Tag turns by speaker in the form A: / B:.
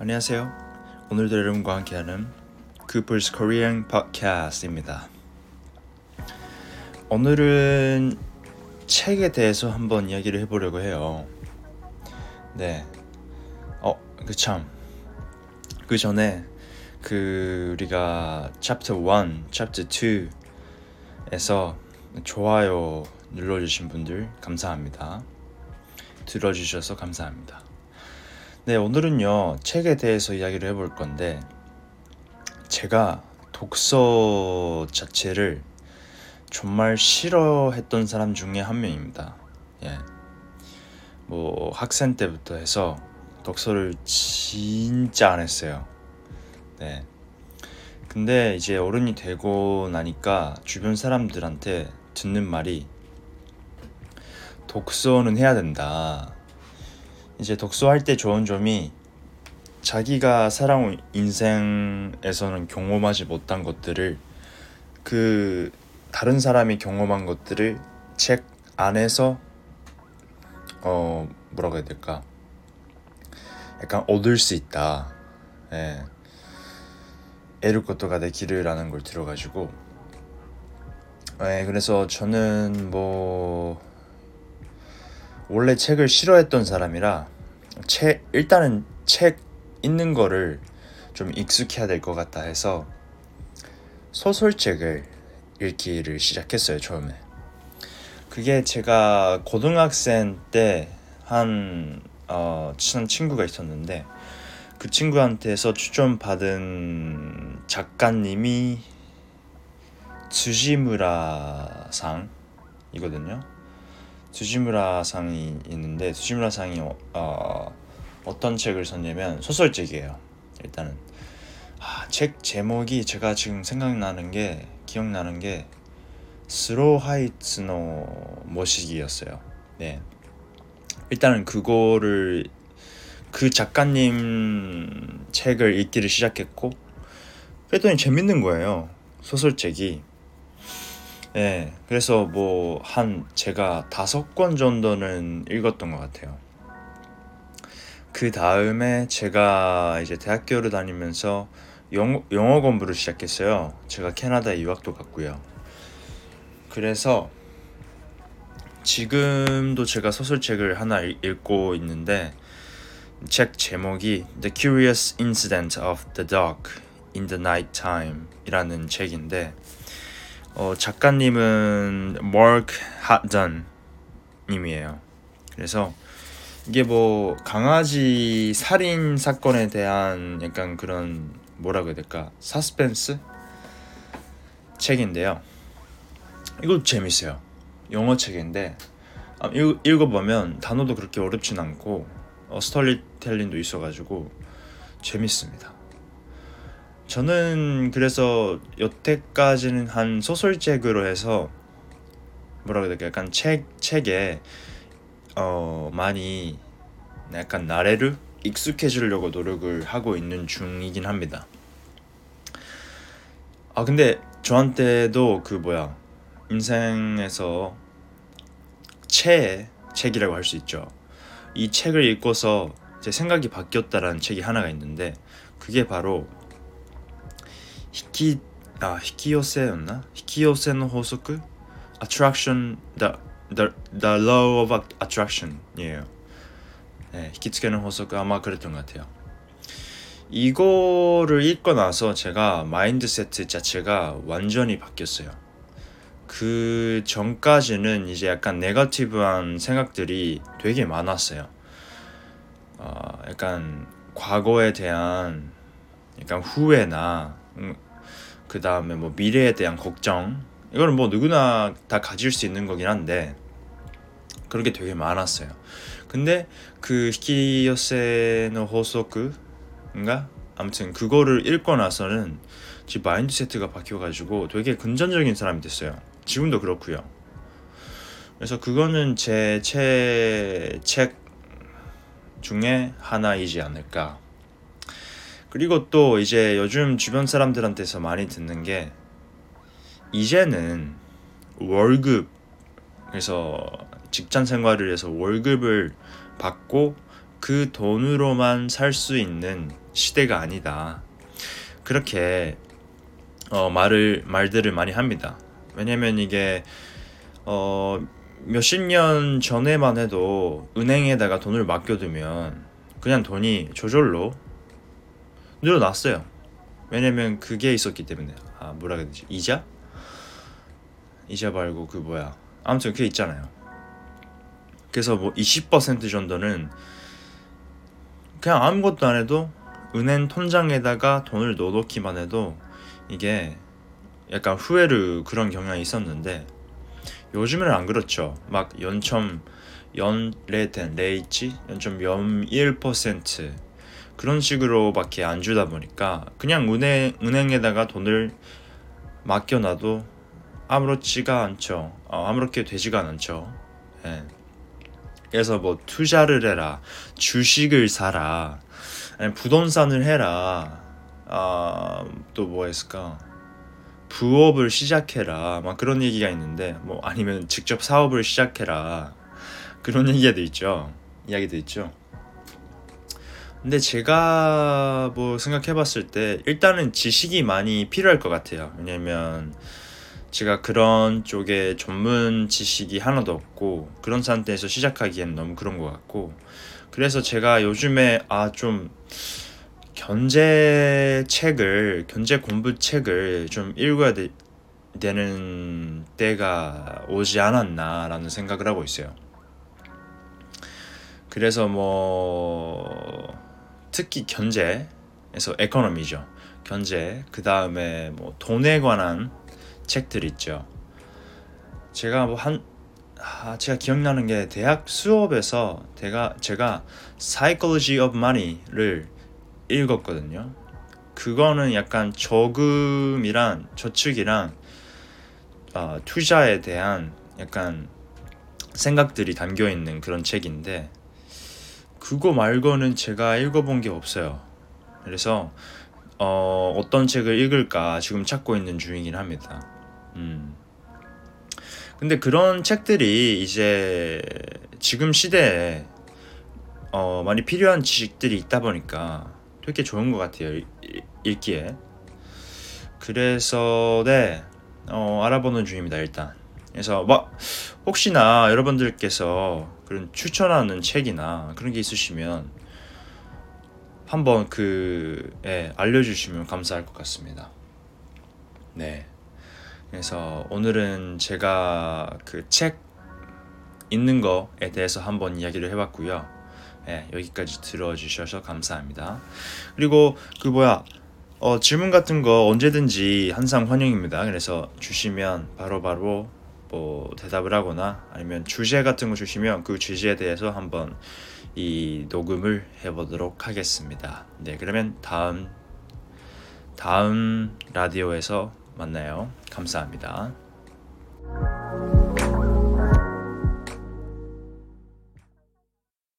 A: 안녕하세요. 오늘도 여러분과 함께하는 Cooper's Korean Podcast입니다. 오늘은 책에 대해서 한번 이야기를 해보려고 해요. 네. 어, 그 참. 그 전에 그 우리가 Chapter 1, Chapter 2에서 좋아요 눌러주신 분들 감사합니다. 들어주셔서 감사합니다. 네, 오늘은요, 책에 대해서 이야기를 해볼 건데, 제가 독서 자체를 정말 싫어했던 사람 중에 한 명입니다. 예. 뭐, 학생 때부터 해서 독서를 진짜 안 했어요. 네. 근데 이제 어른이 되고 나니까 주변 사람들한테 듣는 말이 독서는 해야 된다. 이제 독서할 때 좋은 점이 자기가 살아온 인생에서는 경험하지 못한 것들을 그 다른 사람이 경험한 것들을 책 안에서 어 뭐라고 해야 될까 약간 얻을 수 있다. 예. 에를 것도가 내 길을라는 걸 들어가지고 예, 그래서 저는 뭐 원래 책을 싫어했던 사람이라 책 일단은 책 읽는 거를 좀 익숙해야 될 것 같다 해서 소설책을 읽기를 시작했어요 처음에. 그게 제가 고등학생 때한 어, 친한 친구가 있었는데 그 친구한테서 추천받은 작가님이 츠지무라상이거든요. 두지무라 상이 있는데 두지무라 상이 어, 어떤 책을 썼냐면 소설책이에요. 일단은 아, 책 제목이 제가 지금 생각나는 게 기억나는 게 스로 하이츠노 모시기였어요. 네. 일단은 그거를 그 작가님 책을 읽기를 시작했고 그랬더니 재밌는 거예요. 소설책이. 네, 그래서 뭐 한 제가 다섯 권 정도는 읽었던 것 같아요. 그 다음에 제가 이제 대학교를 다니면서 영어, 영어 공부를 시작했어요. 제가 캐나다에 유학도 갔고요. 그래서 지금도 제가 소설책을 하나 읽고 있는데 책 제목이 The Curious Incident of the Dog in the Night Time 이라는 책인데 어, 작가님은 마크 핫던 님이에요. 그래서 이게 뭐 강아지 살인 사건에 대한 약간 그런 뭐라고 해야 될까 사스펜스 책인데요. 이거 재밌어요. 영어 책인데 아, 읽, 읽어보면 단어도 그렇게 어렵진 않고 어, 스토리텔링도 있어가지고 재밌습니다. 저는 그래서 여태까지는 한 소설책으로 해서 뭐라고 해야 될까 약간 책 책에 어 많이 약간 나래를 익숙해지려고 노력을 하고 있는 중이긴 합니다. 아 근데 저한테도 그 뭐야 인생에서 최애 책이라고 할 수 있죠. 이 책을 읽고서 제 생각이 바뀌었다라는 책이 하나가 있는데 그게 바로 히키 아? Attraction the the the law of attraction이에요. 네, 히키츠케는 호소크 아마 그랬던 것 같아요. 이거를 읽고 나서 제가 마인드세트 자체가 완전히 바뀌었어요. 그 전까지는 이제 약간 네거티브한 생각들이 되게 많았어요. 어, 약간 과거에 대한 약간 후회나 음, 그 다음에 뭐 미래에 대한 걱정 이거는 뭐 누구나 다 가질 수 있는 거긴 한데 그런 게 되게 많았어요. 근데 그 히키요세노 호소크인가 아무튼 그거를 읽고 나서는 제 마인드 세트가 바뀌어가지고 되게 긍정적인 사람이 됐어요. 지금도 그렇고요. 그래서 그거는 제 책 중에 하나이지 않을까. 그리고 또 이제 요즘 주변 사람들한테서 많이 듣는 게 이제는 월급 그래서 직장 생활을 해서 월급을 받고 그 돈으로만 살 수 있는 시대가 아니다. 그렇게 어, 말을 말들을 많이 합니다. 왜냐면 이게 어, 몇십 년 전에만 해도 은행에다가 돈을 맡겨두면 그냥 돈이 저절로 늘어났어요. 왜냐면 그게 있었기 때문에 아 뭐라 해야 되지 이자 이자 말고 그 뭐야 아무튼 그게 있잖아요. 그래서 뭐 20% 정도는 그냥 아무것도 안 해도 은행 통장에다가 돈을 넣어놓기만 해도 이게 약간 후회를 그런 경향이 있었는데 요즘에는 안 그렇죠. 막 연점 연레텐 레이치 연점 0.1% 그런 식으로밖에 안 주다 보니까 그냥 은행 은행에다가 돈을 맡겨놔도 아무렇지가 않죠. 어, 아무렇게 되지가 않죠. 예. 그래서 뭐 투자를 해라, 주식을 사라, 부동산을 해라, 아, 또 뭐 했을까? 부업을 시작해라, 막 그런 얘기가 있는데, 뭐 아니면 직접 사업을 시작해라, 그런 얘기가 있죠. 이야기도 있죠. 근데 제가 뭐 생각해 봤을 때 일단은 지식이 많이 필요할 것 같아요. 왜냐면 제가 그런 쪽에 전문 지식이 하나도 없고 그런 상태에서 시작하기엔 너무 그런 것 같고 그래서 제가 요즘에 아 좀 견제 책을 견제 공부 책을 좀 읽어야 되, 되는 때가 오지 않았나라는 생각을 하고 있어요. 그래서 뭐 특히 견제에서 에코노미죠. 견제 그 다음에 뭐 돈에 관한 책들 있죠. 제가 뭐한 아, 제가 기억나는 게 대학 수업에서 제가 제가 Psychology of Money를 읽었거든요. 그거는 약간 저금이랑 저축이랑 어, 투자에 대한 약간 생각들이 담겨 있는 그런 책인데 그거 말고는 제가 읽어본 게 없어요. 그래서 어, 어떤 책을 읽을까 지금 찾고 있는 중이긴 합니다. 음. 근데 그런 책들이 이제 지금 시대에 어, 많이 필요한 지식들이 있다 보니까 되게 좋은 것 같아요 읽, 기에 그래서 네 어, 알아보는 중입니다 일단 그래서 뭐 혹시나 여러분들께서 그런 추천하는 책이나 그런 게 있으시면 한번 그 예, 알려주시면 감사할 것 같습니다 네 그래서 오늘은 제가 그책 읽는 거에 대해서 한번 이야기를 해봤고요. 예, 여기까지 들어주셔서 감사합니다. 그리고 그 뭐야 어, 질문 같은 거 언제든지 항상 환영입니다. 그래서 주시면 바로바로 바로 뭐 대답을 하거나 아니면 주제 같은 거 주시면 그 주제에 대해서 한번 이 녹음을 해보도록 하겠습니다. 네, 그러면 다음 다음 라디오에서 만나요. 감사합니다.